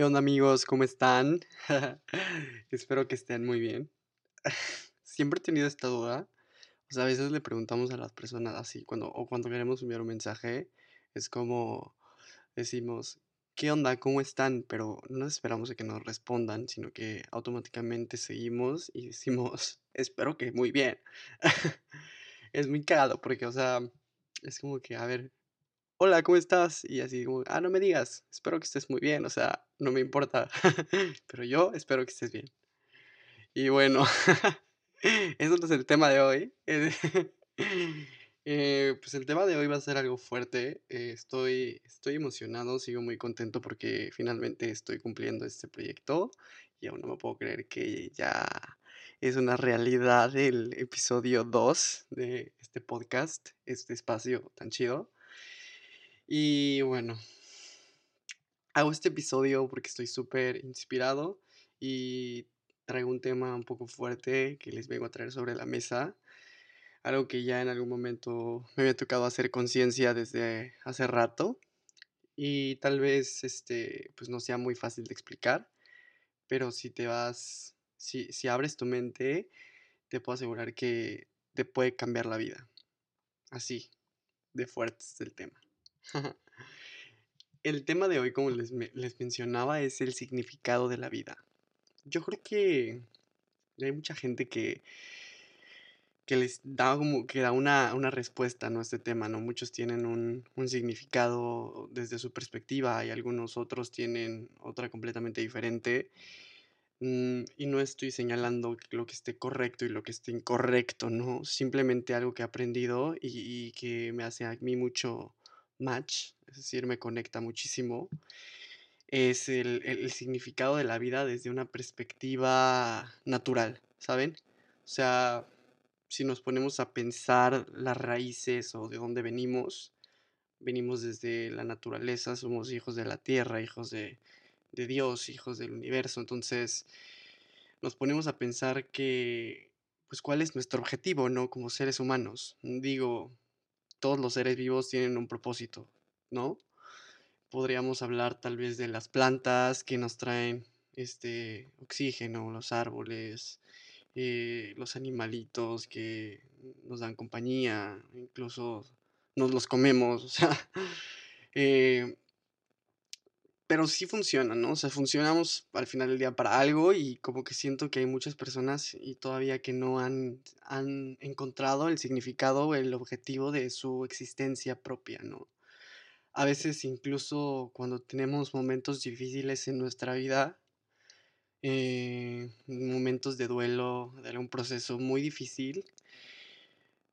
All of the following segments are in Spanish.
¿Qué onda amigos? ¿Cómo están? Espero que estén muy bien. Siempre he tenido esta duda. O sea, a veces le preguntamos a las personas así, cuando, o cuando queremos enviar un mensaje, es como decimos, ¿qué onda? ¿Cómo están? Pero no esperamos a que nos respondan, sino que automáticamente seguimos y decimos, espero que muy bien. es muy cagado porque, o sea, es como que, a ver, hola, ¿cómo estás? Y así como, ah, no me digas, espero que estés muy bien, o sea, no me importa, pero yo espero que estés bien. Y bueno, eso no es el tema de hoy. Eh, pues el tema de hoy va a ser algo fuerte. eh, estoy, estoy emocionado, sigo muy contento porque finalmente estoy cumpliendo este proyecto y aún no me puedo creer que ya es una realidad el episodio 2 de este podcast, este espacio tan chido. Y bueno, hago este episodio porque estoy súper inspirado y traigo un tema un poco fuerte que les vengo a traer sobre la mesa. Algo que ya en algún momento me había tocado hacer conciencia desde hace rato y tal vez este pues no sea muy fácil de explicar, pero si te vas, si, si abres tu mente, te puedo asegurar que te puede cambiar la vida. Así, de fuerte es el tema. El tema de hoy, como les, les mencionaba, es el significado de la vida. Yo creo que hay mucha gente que, que les da como que da una, una respuesta, ¿no? a este tema, ¿no? Muchos tienen un, un significado desde su perspectiva y algunos otros tienen otra completamente diferente. Mm, y no estoy señalando lo que esté correcto y lo que esté incorrecto, ¿no? Simplemente algo que he aprendido y, y que me hace a mí mucho match, es decir, me conecta muchísimo, es el, el- el significado de la vida desde una perspectiva natural, ¿saben? O sea, si nos ponemos a pensar las raíces o de dónde venimos, venimos desde la naturaleza, somos hijos de la tierra, hijos de, de Dios, hijos del universo, entonces nos ponemos a pensar que, pues, ¿cuál es nuestro objetivo, no? Como seres humanos. Digo, todos los seres vivos tienen un propósito, ¿no? Podríamos hablar tal vez de las plantas que nos traen este oxígeno, los árboles, eh, los animalitos que nos dan compañía, incluso nos los comemos, o sea, eh, pero sí funciona, ¿no? O sea, funcionamos al final del día para algo y como que siento que hay muchas personas y todavía que no han, han encontrado el significado el objetivo de su existencia propia, ¿no? A veces incluso cuando tenemos momentos difíciles en nuestra vida, eh, momentos de duelo, de algún proceso muy difícil,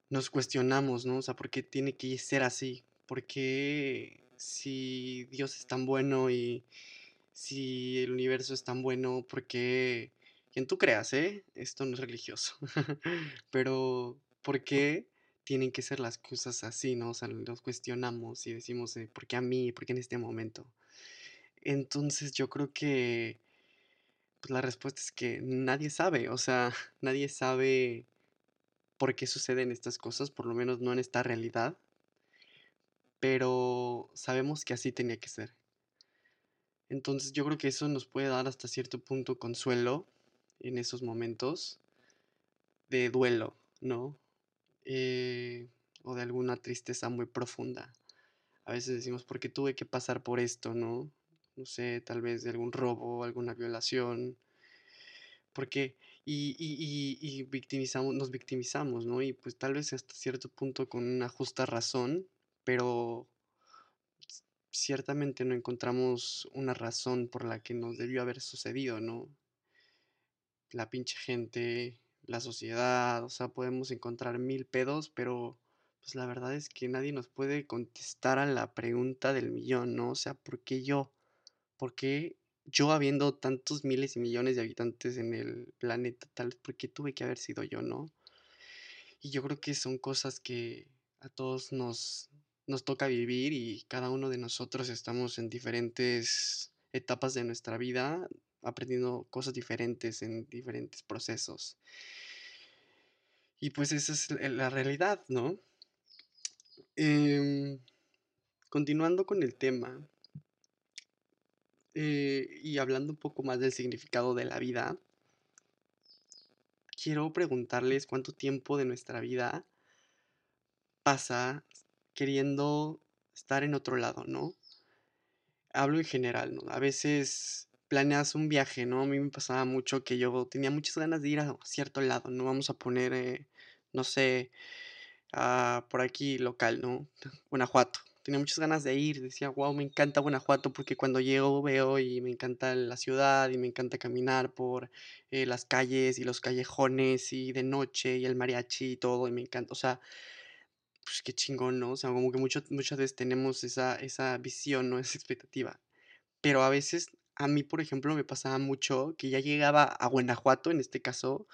nos cuestionamos, ¿no? O sea, ¿por qué tiene que ser así? ¿Por qué si Dios es tan bueno y si el universo es tan bueno, por qué, quien tú creas, ¿eh? Esto no es religioso, pero ¿por qué tienen que ser las cosas así, ¿no? O sea, los cuestionamos y decimos, eh, ¿por qué a mí? ¿Por qué en este momento? Entonces yo creo que pues, la respuesta es que nadie sabe, o sea, nadie sabe por qué suceden estas cosas, por lo menos no en esta realidad, pero sabemos que así tenía que ser. Entonces yo creo que eso nos puede dar hasta cierto punto consuelo en esos momentos de duelo, ¿no? Eh, o de alguna tristeza muy profunda. A veces decimos, ¿por qué tuve que pasar por esto, no? No sé, tal vez de algún robo, alguna violación, porque y, y, y, y victimizamos, nos victimizamos, ¿no? Y pues tal vez hasta cierto punto con una justa razón, pero ciertamente no encontramos una razón por la que nos debió haber sucedido, ¿no? La pinche gente, la sociedad, o sea, podemos encontrar mil pedos, pero pues la verdad es que nadie nos puede contestar a la pregunta del millón, ¿no? O sea, ¿por qué yo? ¿Por qué yo habiendo tantos miles y millones de habitantes en el planeta, tal ¿por qué tuve que haber sido yo, no? Y yo creo que son cosas que a todos nos, nos toca vivir y cada uno de nosotros estamos en diferentes etapas de nuestra vida aprendiendo cosas diferentes en diferentes procesos. Y pues esa es la realidad, ¿no? Em, continuando con el tema, Eh, y hablando un poco más del significado de la vida, quiero preguntarles cuánto tiempo de nuestra vida pasa queriendo estar en otro lado, ¿no? Hablo en general, ¿no? A veces planeas un viaje, ¿no? A mí me pasaba mucho que yo tenía muchas ganas de ir a cierto lado, ¿no? Vamos a poner, eh, no sé, ah, por aquí local, ¿no? Guanajuato. Tenía muchas ganas de ir, decía, wow, me encanta Guanajuato porque cuando llego veo y me encanta la ciudad y me encanta caminar por eh, las calles y los callejones y de noche y el mariachi y todo y me encanta, o sea, pues qué chingón, ¿no? O sea, como que mucho, muchas veces tenemos esa, esa visión, ¿no? Esa expectativa. Pero a veces, a mí, por ejemplo, me pasaba mucho que ya llegaba a Guanajuato, en este caso,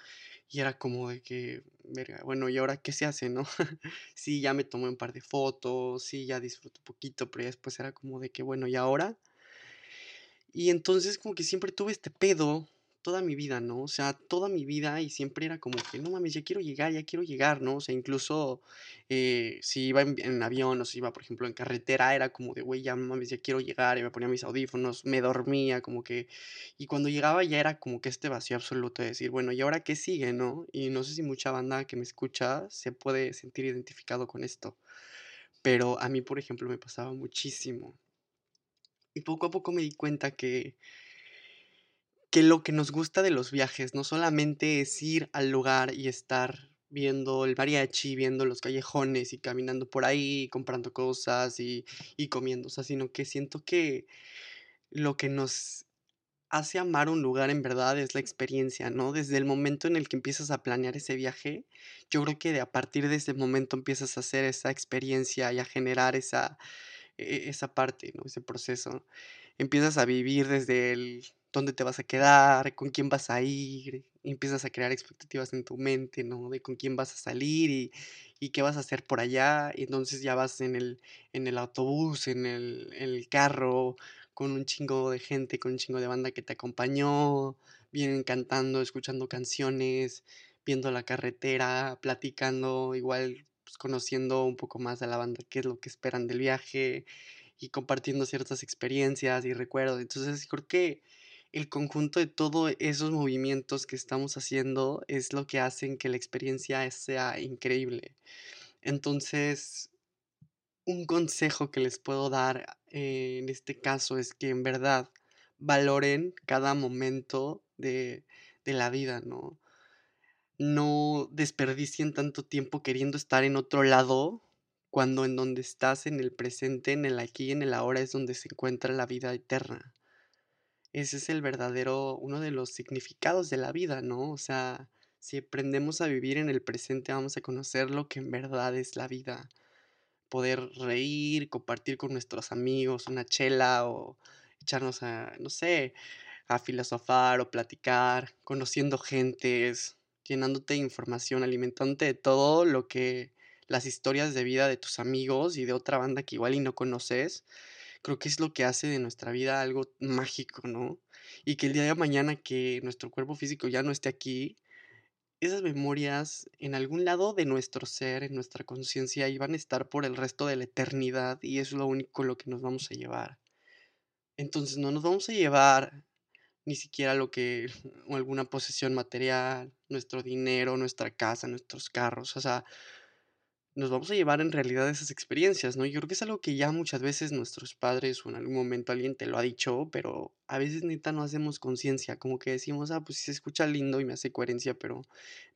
y era como de que, verga, bueno, ¿y ahora qué se hace, no? sí, ya me tomé un par de fotos, sí, ya disfruto un poquito, pero ya después era como de que, bueno, ¿y ahora? Y entonces como que siempre tuve este pedo toda mi vida, ¿no? O sea, toda mi vida y siempre era como que, no mames, ya quiero llegar, ya quiero llegar, ¿no? O sea, incluso eh, si iba en, en avión o si iba, por ejemplo, en carretera, era como de, güey, ya mames, ya quiero llegar, y me ponía mis audífonos, me dormía, como que, y cuando llegaba ya era como que este vacío absoluto de decir, bueno, ¿y ahora qué sigue, no? Y no sé si mucha banda que me escucha se puede sentir identificado con esto, pero a mí, por ejemplo, me pasaba muchísimo. Y poco a poco me di cuenta que que lo que nos gusta de los viajes no solamente es ir al lugar y estar viendo el mariachi, viendo los callejones y caminando por ahí, comprando cosas y, y comiendo, o sea, sino que siento que lo que nos hace amar un lugar en verdad es la experiencia, ¿no? Desde el momento en el que empiezas a planear ese viaje, yo creo que de a partir de ese momento empiezas a hacer esa experiencia y a generar esa, e- esa parte, ¿no? Ese proceso. Empiezas a vivir desde el dónde te vas a quedar, con quién vas a ir, empiezas a crear expectativas en tu mente, ¿no? De con quién vas a salir y, qué vas a hacer por allá. Y entonces ya vas en el, en el autobús, en el, el carro, con un chingo de gente, con un chingo de banda que te acompañó, vienen cantando, escuchando canciones, viendo la carretera, platicando, igual pues, conociendo un poco más a la banda, qué es lo que esperan del viaje y compartiendo ciertas experiencias y recuerdos. Entonces creo que el conjunto de todos esos movimientos que estamos haciendo es lo que hacen que la experiencia sea increíble. Entonces, un consejo que les puedo dar eh, en este caso es que en verdad valoren cada momento de, de la vida, ¿no? No desperdicien tanto tiempo queriendo estar en otro lado cuando en donde estás en el presente, en el aquí en el ahora es donde se encuentra la vida eterna. Ese es el verdadero, uno de los significados de la vida, ¿no? O sea, si aprendemos a vivir en el presente, vamos a conocer lo que en verdad es la vida. Poder reír, compartir con nuestros amigos una chela o echarnos a, no sé, a filosofar o platicar, conociendo gentes, llenándote de información, alimentándote de todo lo que las historias de vida de tus amigos y de otra banda que igual y no conoces creo que es lo que hace de nuestra vida algo mágico, ¿no? Y que el día de mañana que nuestro cuerpo físico ya no esté aquí, esas memorias en algún lado de nuestro ser, en nuestra conciencia, iban a estar por el resto de la eternidad y eso es lo único lo que nos vamos a llevar. Entonces no nos vamos a llevar ni siquiera lo que, alguna posesión material, nuestro dinero, nuestra casa, nuestros carros, o sea, nos vamos a llevar en realidad esas experiencias, ¿no? Yo creo que es algo que ya muchas veces nuestros padres o en algún momento alguien te lo ha dicho, pero a veces neta no hacemos conciencia, como que decimos, ah, pues sí se escucha lindo y me hace coherencia, pero,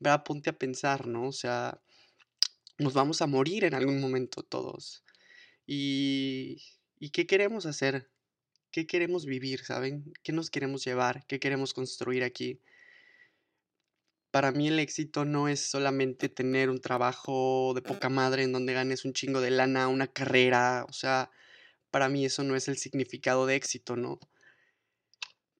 vea, ponte a pensar, ¿no? O sea, nos vamos a morir en algún momento todos. ¿Y, y qué queremos hacer? ¿Qué queremos vivir, ¿saben? ¿Qué nos queremos llevar? ¿Qué queremos construir aquí? Para mí el éxito no es solamente tener un trabajo de poca madre en donde ganes un chingo de lana, una carrera, o sea, para mí eso no es el significado de éxito, ¿no?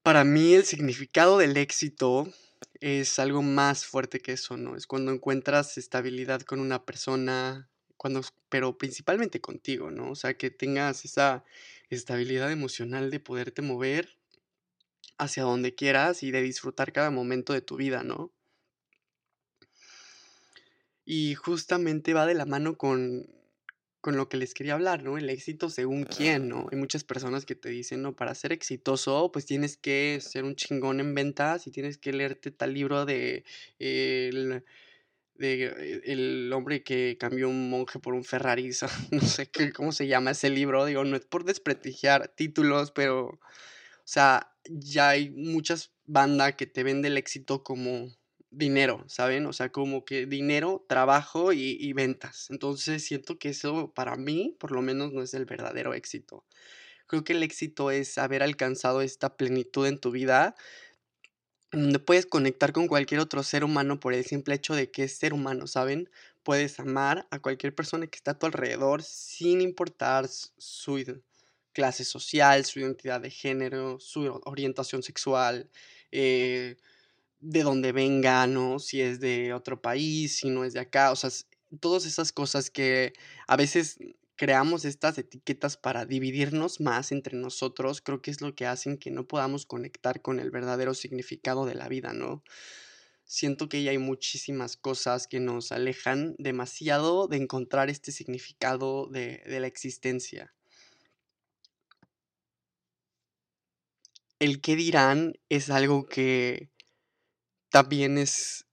Para mí el significado del éxito es algo más fuerte que eso, ¿no? Es cuando encuentras estabilidad con una persona, cuando, pero principalmente contigo, ¿no? O sea, que tengas esa estabilidad emocional de poderte mover hacia donde quieras y de disfrutar cada momento de tu vida, ¿no? Y justamente va de la mano con, con lo que les quería hablar, ¿no? El éxito según quién, ¿no? Hay muchas personas que te dicen, no, para ser exitoso, pues tienes que ser un chingón en ventas y tienes que leerte tal libro de el, de el hombre que cambió un monje por un Ferrari, no sé qué, cómo se llama ese libro, digo, no es por desprestigiar títulos, pero, o sea, ya hay muchas bandas que te venden el éxito como dinero, ¿saben? O sea, como que dinero, trabajo y, ventas. Entonces siento que eso para mí, por lo menos, no es el verdadero éxito. Creo que el éxito es haber alcanzado esta plenitud en tu vida, donde puedes conectar con cualquier otro ser humano por el simple hecho de que es ser humano, ¿saben? Puedes amar a cualquier persona que está a tu alrededor sin importar su clase social, su identidad de género, su orientación sexual, eh, de dónde venga, ¿no? Si es de otro país, si no es de acá, o sea, todas esas cosas que a veces creamos estas etiquetas para dividirnos más entre nosotros, creo que es lo que hacen que no podamos conectar con el verdadero significado de la vida, ¿no? Siento que ya hay muchísimas cosas que nos alejan demasiado de encontrar este significado de, de la existencia. El qué dirán es algo que también es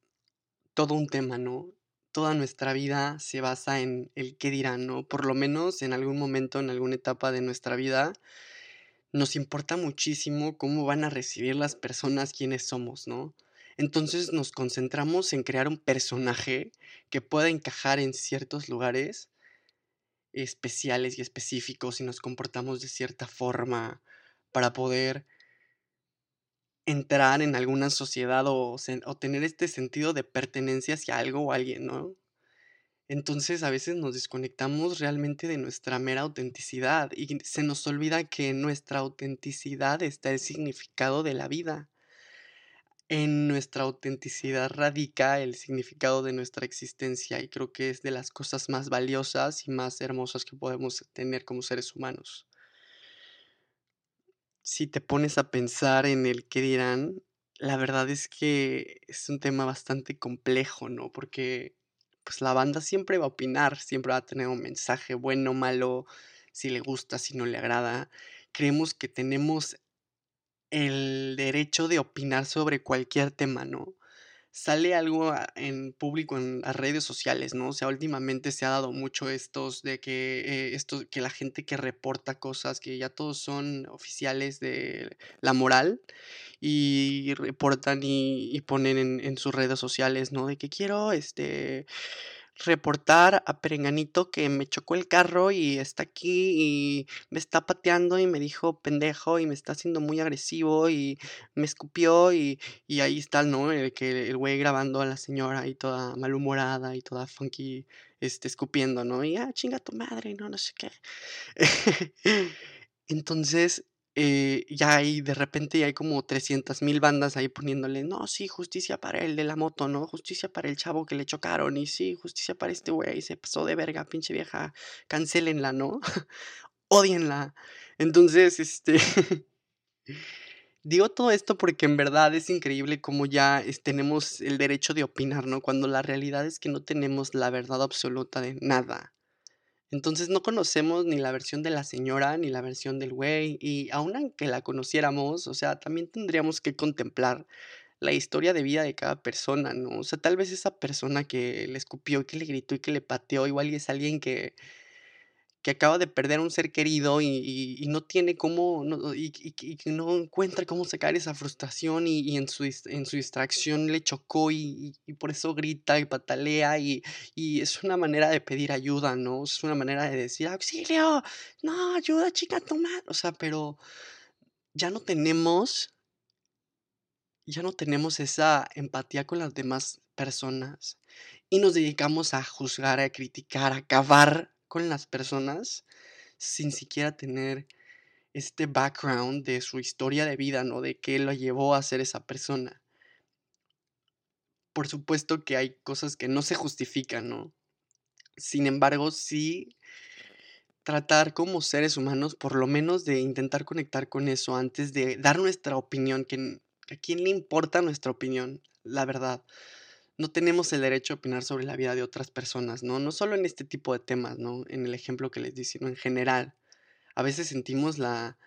todo un tema, ¿no? Toda nuestra vida se basa en el qué dirán, ¿no? Por lo menos en algún momento, en alguna etapa de nuestra vida, nos importa muchísimo cómo van a recibir las personas quienes somos, ¿no? Entonces nos concentramos en crear un personaje que pueda encajar en ciertos lugares especiales y específicos y nos comportamos de cierta forma para poder entrar en alguna sociedad o, tener este sentido de pertenencia hacia algo o alguien, ¿no? Entonces a veces nos desconectamos realmente de nuestra mera autenticidad y se nos olvida que en nuestra autenticidad está el significado de la vida. En nuestra autenticidad radica el significado de nuestra existencia y creo que es de las cosas más valiosas y más hermosas que podemos tener como seres humanos si te pones a pensar en el qué dirán, la verdad es que es un tema bastante complejo, ¿no? Porque pues la banda siempre va a opinar, siempre va a tener un mensaje bueno, malo, si le gusta, si no le agrada. Creemos que tenemos el derecho de opinar sobre cualquier tema, ¿no? Sale algo en público en las redes sociales, ¿no? O sea, últimamente se ha dado mucho estos de que eh, que la gente que reporta cosas, que ya todos son oficiales de la moral y reportan y, ponen en, en, sus redes sociales, ¿no? De que quiero, este, reportar a Perenganito que me chocó el carro y está aquí y me está pateando y me dijo pendejo y me está haciendo muy agresivo y me escupió y, y ahí está, ¿no? El que el güey grabando a la señora y toda malhumorada y toda funky, este, escupiendo, ¿no? Y ah, chinga tu madre, no, no sé qué. Entonces, eh, ya hay, de repente ya hay como 300 mil bandas ahí poniéndole, no, sí, justicia para el de la moto, ¿no? Justicia para el chavo que le chocaron, y sí, justicia para este güey, se pasó de verga, pinche vieja, cancelenla, ¿no? Odienla. Entonces, este... Digo todo esto porque en verdad es increíble cómo ya tenemos el derecho de opinar, ¿no? Cuando la realidad es que no tenemos la verdad absoluta de nada. Entonces no conocemos ni la versión de la señora ni la versión del güey y aun aunque la conociéramos, o sea, también tendríamos que contemplar la historia de vida de cada persona, ¿no? O sea, tal vez esa persona que le escupió y que le gritó y que le pateó, igual y es alguien que que acaba de perder un ser querido y, no tiene cómo, y, no encuentra cómo sacar esa frustración y, en, su, su distracción le chocó y, por eso grita y patalea y, es una manera de pedir ayuda, ¿no? Es una manera de decir, auxilio, no, ayuda, chica, toma. O sea, pero ya no tenemos, ya no tenemos esa empatía con las demás personas y nos dedicamos a juzgar, a criticar, a acabar con las personas sin siquiera tener este background de su historia de vida, ¿no? De qué lo llevó a ser esa persona. Por supuesto que hay cosas que no se justifican, ¿no? Sin embargo, sí tratar como seres humanos, por lo menos de intentar conectar con eso antes de dar nuestra opinión, que a quién le importa nuestra opinión, la verdad. No tenemos el derecho a opinar sobre la vida de otras personas, ¿no? No solo en este tipo de temas, ¿no? En el ejemplo que les di, sino en general. A veces sentimos la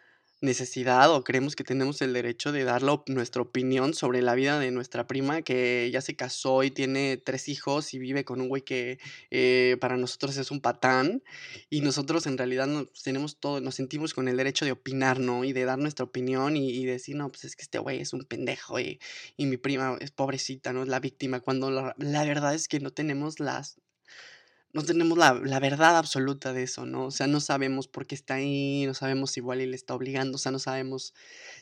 necesidad o creemos que tenemos el derecho de dar nuestra opinión sobre la vida de nuestra prima que ya se casó y tiene tres hijos y vive con un güey que eh, para nosotros es un patán y nosotros en realidad nos, tenemos todo, nos sentimos con el derecho de opinar, ¿no? Y de dar nuestra opinión y, decir, no, pues es que este güey es un pendejo y, y, mi prima es pobrecita, ¿no? Es la víctima, cuando la verdad es que no tenemos las no tenemos la, verdad absoluta de eso, ¿no? O sea, no sabemos por qué está ahí, no sabemos si igual él está obligando, o sea, no sabemos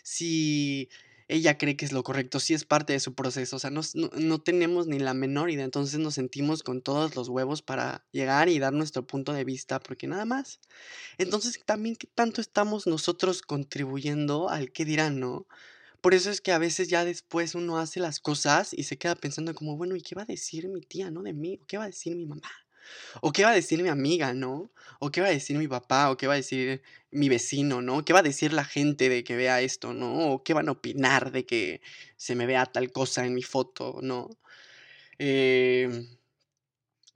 si ella cree que es lo correcto, si es parte de su proceso, o sea, no, no, tenemos ni la menor idea, entonces nos sentimos con todos los huevos para llegar y dar nuestro punto de vista, porque nada más. Entonces, también, ¿qué tanto estamos nosotros contribuyendo al qué dirán, no? Por eso es que a veces ya después uno hace las cosas y se queda pensando como, bueno, ¿y qué va a decir mi tía, no? De mí, ¿qué va a decir mi mamá? O qué va a decir mi amiga, ¿no? O qué va a decir mi papá, o qué va a decir mi vecino, ¿no? ¿Qué va a decir la gente de que vea esto, ¿no? O qué van a opinar de que se me vea tal cosa en mi foto, ¿no? Em,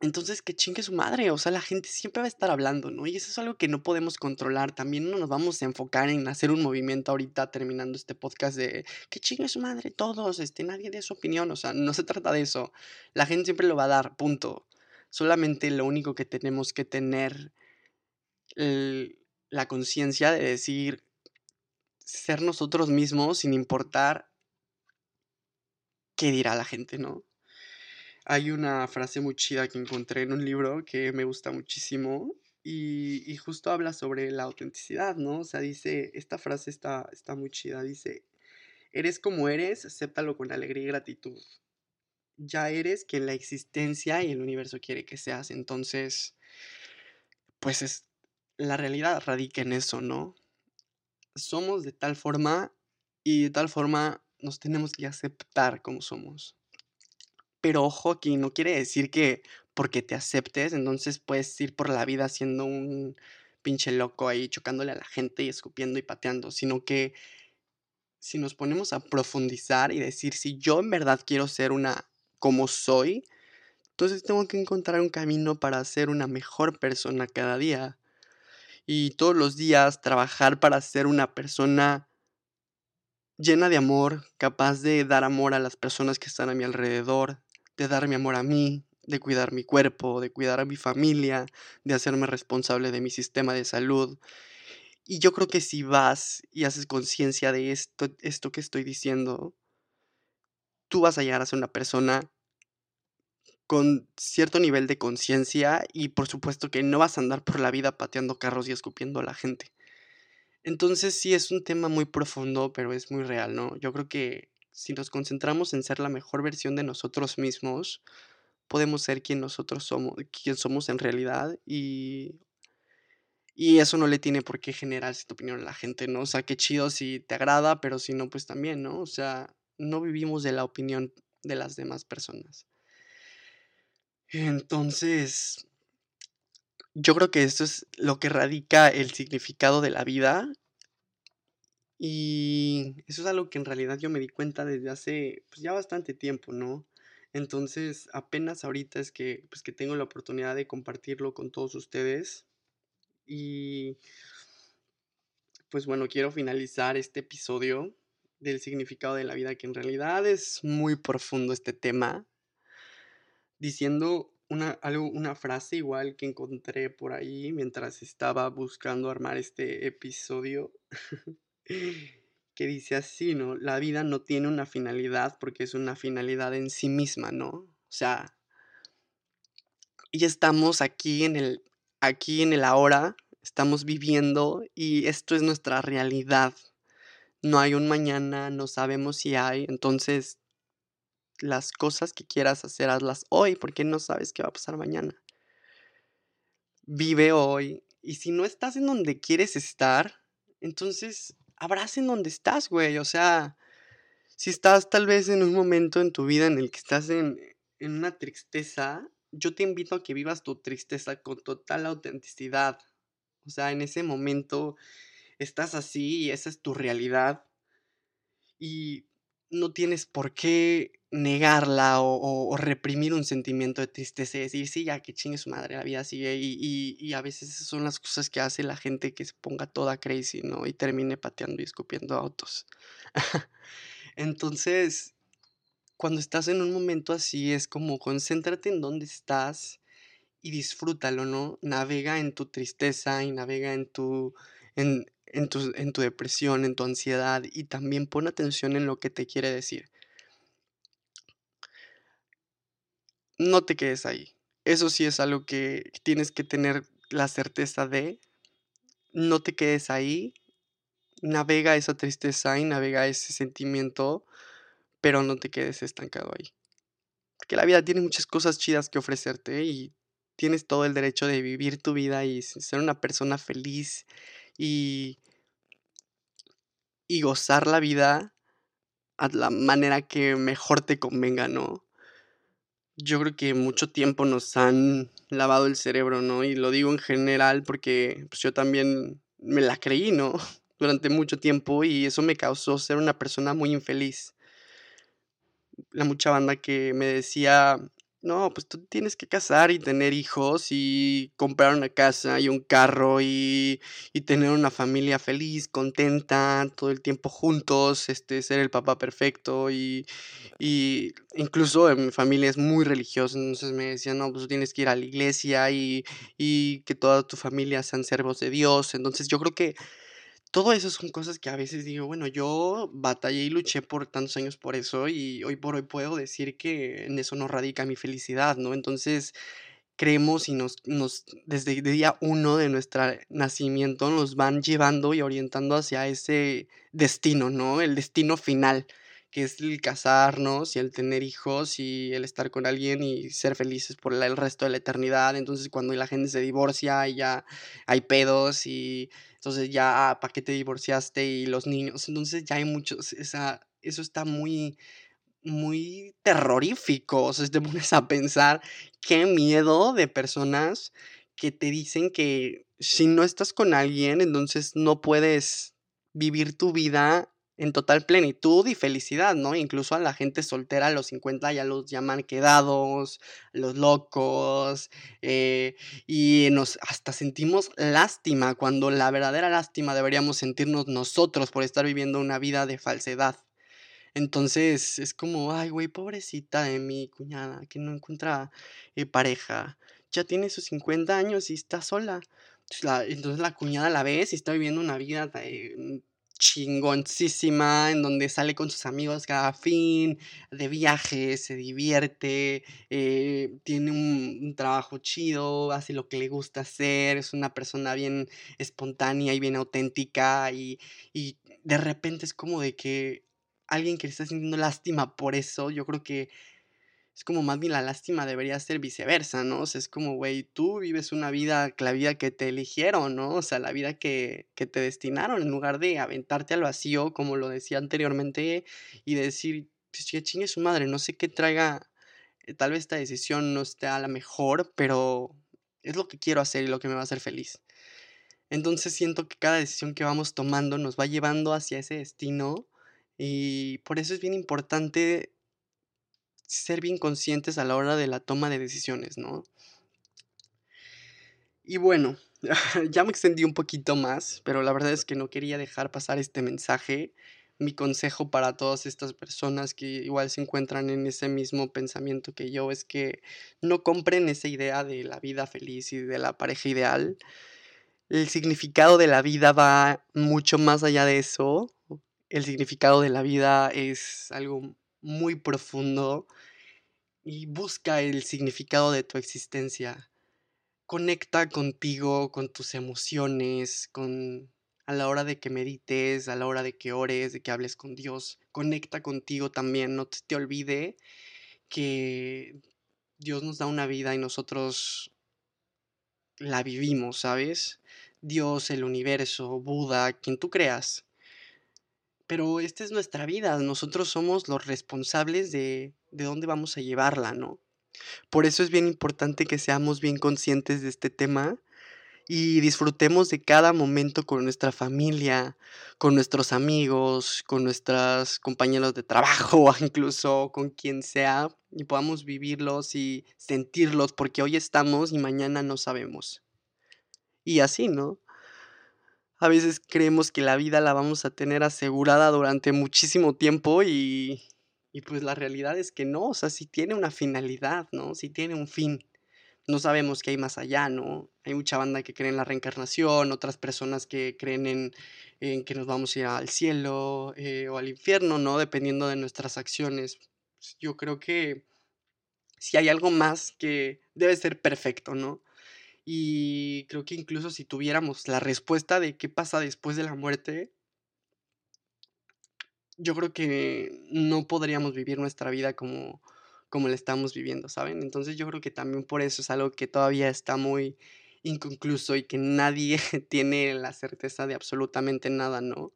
entonces, que chingue su madre, o sea, la gente siempre va a estar hablando, ¿no? Y eso es algo que no podemos controlar. También no nos vamos a enfocar en hacer un movimiento ahorita terminando este podcast de que chingue su madre todos, este, nadie dé su opinión, o sea, no se trata de eso. La gente siempre lo va a dar, punto. Solamente lo único que tenemos que tener la conciencia de decir ser nosotros mismos sin importar qué dirá la gente, ¿no? Hay una frase muy chida que encontré en un libro que me gusta muchísimo y, justo habla sobre la autenticidad, ¿no? O sea, dice, esta frase está, está muy chida, dice, eres como eres, acéptalo con alegría y gratitud ya eres quien la existencia y el universo quiere que seas. Entonces, pues es, la realidad radica en eso, ¿no? Somos de tal forma y de tal forma nos tenemos que aceptar como somos. Pero ojo, aquí no quiere decir que porque te aceptes, entonces puedes ir por la vida siendo un pinche loco ahí chocándole a la gente y escupiendo y pateando, sino que si nos ponemos a profundizar y decir si yo en verdad quiero ser una como soy, entonces tengo que encontrar un camino para ser una mejor persona cada día. Y todos los días trabajar para ser una persona llena de amor, capaz de dar amor a las personas que están a mi alrededor, de dar mi amor a mí, de cuidar mi cuerpo, de cuidar a mi familia, de hacerme responsable de mi sistema de salud. Y yo creo que si vas y haces conciencia de esto, esto que estoy diciendo, tú vas a llegar a ser una persona con cierto nivel de conciencia y por supuesto que no vas a andar por la vida pateando carros y escupiendo a la gente. Entonces sí es un tema muy profundo, pero es muy real, ¿no? Yo creo que si nos concentramos en ser la mejor versión de nosotros mismos, podemos ser quien nosotros somos, quien somos en realidad y y eso no le tiene por qué generar esta opinión a la gente, ¿no? O sea, qué chido si te agrada, pero si no, pues también, ¿no? O sea, no vivimos de la opinión de las demás personas. Entonces, yo creo que esto es lo que radica el significado de la vida. Y eso es algo que en realidad yo me di cuenta desde hace pues, ya bastante tiempo, ¿no? Entonces, apenas ahorita es que, pues, que tengo la oportunidad de compartirlo con todos ustedes. Y pues bueno, quiero finalizar este episodio del significado de la vida, que en realidad es muy profundo este tema, diciendo una, algo, una frase igual que encontré por ahí mientras estaba buscando armar este episodio, que dice así, ¿no? La vida no tiene una finalidad porque es una finalidad en sí misma, ¿no? O sea, y estamos aquí en el, aquí en el ahora, estamos viviendo y esto es nuestra realidad, no hay un mañana, no sabemos si hay, entonces las cosas que quieras hacer, hazlas hoy, porque no sabes qué va a pasar mañana. Vive hoy, y si no estás en donde quieres estar, entonces abraza en donde estás, güey, o sea, si estás tal vez en un momento en tu vida en el que estás en, en una tristeza, yo te invito a que vivas tu tristeza con total autenticidad. O sea, en ese momento estás así y esa es tu realidad. Y no tienes por qué negarla o, reprimir un sentimiento de tristeza y decir, sí, ya que chingue su madre, la vida sigue. Y, y, a veces esas son las cosas que hace la gente que se ponga toda crazy, ¿no? Y termine pateando y escupiendo autos. Entonces, cuando estás en un momento así, es como concéntrate en dónde estás y disfrútalo, ¿no? Navega en tu tristeza y navega en tu, en tu, en tu depresión, en tu ansiedad y también pon atención en lo que te quiere decir. No te quedes ahí. Eso sí es algo que tienes que tener la certeza de. No te quedes ahí. Navega esa tristeza y navega ese sentimiento, pero no te quedes estancado ahí. Porque la vida tiene muchas cosas chidas que ofrecerte y tienes todo el derecho de vivir tu vida y ser una persona feliz y, y gozar la vida a la manera que mejor te convenga, ¿no? Yo creo que mucho tiempo nos han lavado el cerebro, ¿no? Y lo digo en general porque pues, yo también me la creí, ¿no? Durante mucho tiempo y eso me causó ser una persona muy infeliz. La mucha banda que me decía, no, pues tú tienes que casar y tener hijos y comprar una casa y un carro y, y, tener una familia feliz, contenta, todo el tiempo juntos, este, ser el papá perfecto y, y incluso en mi familia es muy religiosa, entonces me decían, no, pues tú tienes que ir a la iglesia y, y que toda tu familia sean servos de Dios, entonces yo creo que todo eso son cosas que a veces digo, bueno, yo batallé y luché por tantos años por eso y hoy por hoy puedo decir que en eso no radica mi felicidad, ¿no? Entonces creemos y nos, nos desde el día uno de nuestro nacimiento nos van llevando y orientando hacia ese destino, ¿no? El destino final que es el casarnos y el tener hijos y el estar con alguien y ser felices por el resto de la eternidad. Entonces cuando la gente se divorcia y ya hay pedos y entonces ya, ah, ¿para qué te divorciaste? Y los niños, entonces ya hay muchos, esa, eso está muy, muy terrorífico. O sea, te pones a pensar qué miedo de personas que te dicen que si no estás con alguien, entonces no puedes vivir tu vida en total plenitud y felicidad, ¿no? Incluso a la gente soltera a los 50 ya los llaman quedados, los locos, eh, y nos hasta sentimos lástima, cuando la verdadera lástima deberíamos sentirnos nosotros por estar viviendo una vida de falsedad. Entonces es como, ay, güey, pobrecita de mi cuñada que no encuentra eh, pareja. Ya tiene sus 50 años y está sola. Entonces la, cuñada la ves y está viviendo una vida chingoncísima, en donde sale con sus amigos cada fin, de viaje, se divierte, eh, tiene un, trabajo chido, hace lo que le gusta hacer, es una persona bien espontánea y bien auténtica y, y de repente es como de que alguien que le está sintiendo lástima por eso, yo creo que es como más bien la lástima debería ser viceversa, ¿no? O sea, es como, güey, tú vives una vida, la vida que te eligieron, ¿no? O sea, la vida que, que te destinaron, en lugar de aventarte al vacío, como lo decía anteriormente, y decir, pues que chingue su madre, no sé qué traiga, eh, tal vez esta decisión no esté a la mejor, pero es lo que quiero hacer y lo que me va a hacer feliz. Entonces siento que cada decisión que vamos tomando nos va llevando hacia ese destino y por eso es bien importante ser bien conscientes a la hora de la toma de decisiones, ¿no? Y bueno, ya me extendí un poquito más, pero la verdad es que no quería dejar pasar este mensaje. Mi consejo para todas estas personas que igual se encuentran en ese mismo pensamiento que yo es que no compren esa idea de la vida feliz y de la pareja ideal. El significado de la vida va mucho más allá de eso. El significado de la vida es algo muy profundo y busca el significado de tu existencia. Conecta contigo, con tus emociones, con a la hora de que medites, a la hora de que ores, de que hables con Dios. Conecta contigo también, no te, olvide que Dios nos da una vida y nosotros la vivimos, ¿sabes? Dios, el universo, Buda, quien tú creas pero esta es nuestra vida, nosotros somos los responsables de, de dónde vamos a llevarla, ¿no? Por eso es bien importante que seamos bien conscientes de este tema y disfrutemos de cada momento con nuestra familia, con nuestros amigos, con nuestros compañeros de trabajo, incluso con quien sea, y podamos vivirlos y sentirlos, porque hoy estamos y mañana no sabemos. Y así, ¿no? A veces creemos que la vida la vamos a tener asegurada durante muchísimo tiempo y, y pues la realidad es que no, o sea, si tiene una finalidad, ¿no? Si tiene un fin no sabemos qué hay más allá, ¿no? Hay mucha banda que cree en la reencarnación, otras personas que creen en, que nos vamos a ir al cielo eh, o al infierno, ¿no? Dependiendo de nuestras acciones. Yo creo que si hay algo más que debe ser perfecto, ¿no? Y creo que incluso si tuviéramos la respuesta de qué pasa después de la muerte, yo creo que no podríamos vivir nuestra vida como, como la estamos viviendo, ¿saben? Entonces yo creo que también por eso es algo que todavía está muy inconcluso y que nadie tiene la certeza de absolutamente nada, ¿no?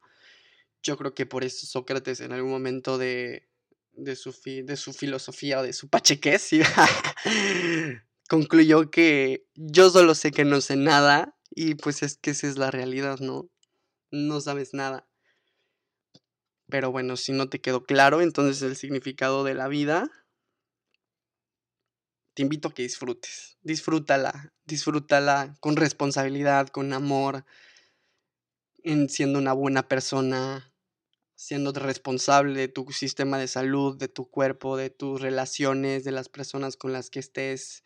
Yo creo que por eso Sócrates en algún momento de, de, su, de su filosofía o de su pachequés concluyó que yo solo sé que no sé nada y pues es que esa es la realidad, ¿no? No sabes nada. Pero bueno, si no te quedó claro, entonces el significado de la vida te invito a que disfrutes. Disfrútala, disfrútala con responsabilidad, con amor, en siendo una buena persona, siendo responsable de tu sistema de salud, de tu cuerpo, de tus relaciones, de las personas con las que estés,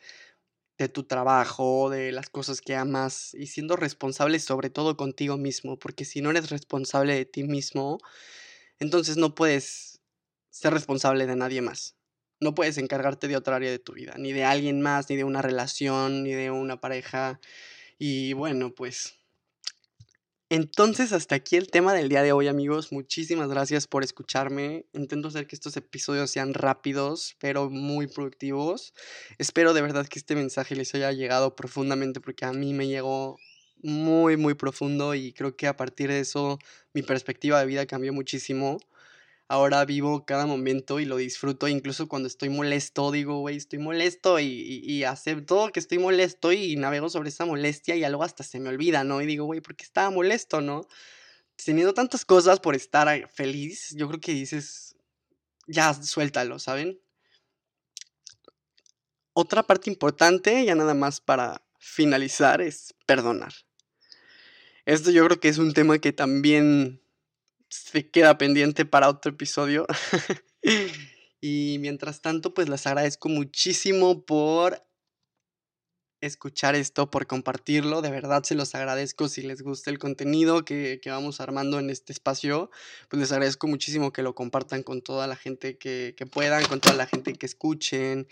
de tu trabajo, de las cosas que amas y siendo responsable sobre todo contigo mismo, porque si no eres responsable de ti mismo, entonces no puedes ser responsable de nadie más no puedes encargarte de otra área de tu vida, ni de alguien más, ni de una relación, ni de una pareja. Y bueno, pues... Entonces hasta aquí el tema del día de hoy amigos, muchísimas gracias por escucharme, intento hacer que estos episodios sean rápidos pero muy productivos, espero de verdad que este mensaje les haya llegado profundamente porque a mí me llegó muy muy profundo y creo que a partir de eso mi perspectiva de vida cambió muchísimo ahora vivo cada momento y lo disfruto, incluso cuando estoy molesto, digo, güey, estoy molesto y, y, acepto que estoy molesto y navego sobre esa molestia y algo hasta se me olvida, ¿no? Y digo, güey, ¿por qué estaba molesto, no? Teniendo tantas cosas por estar feliz, yo creo que dices, ya, suéltalo, ¿saben? Otra parte importante, ya nada más para finalizar, es perdonar. Esto yo creo que es un tema que también se queda pendiente para otro episodio. y mientras tanto, pues les agradezco muchísimo por escuchar esto, por compartirlo. De verdad se los agradezco si les gusta el contenido que, vamos armando en este espacio. Pues les agradezco muchísimo que lo compartan con toda la gente que, que puedan, con toda la gente que escuchen.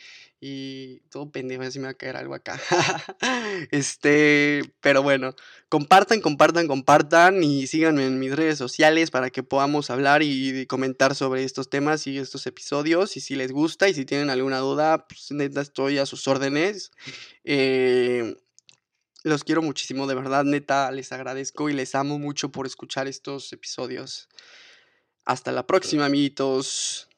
Y todo pendejo, si me va a caer algo acá. este, pero bueno, compartan, compartan, compartan y síganme en mis redes sociales para que podamos hablar y, comentar sobre estos temas y estos episodios. Y si les gusta y si tienen alguna duda, pues neta estoy a sus órdenes. Eh, los quiero muchísimo, de verdad, neta, les agradezco y les amo mucho por escuchar estos episodios. Hasta la próxima, amiguitos.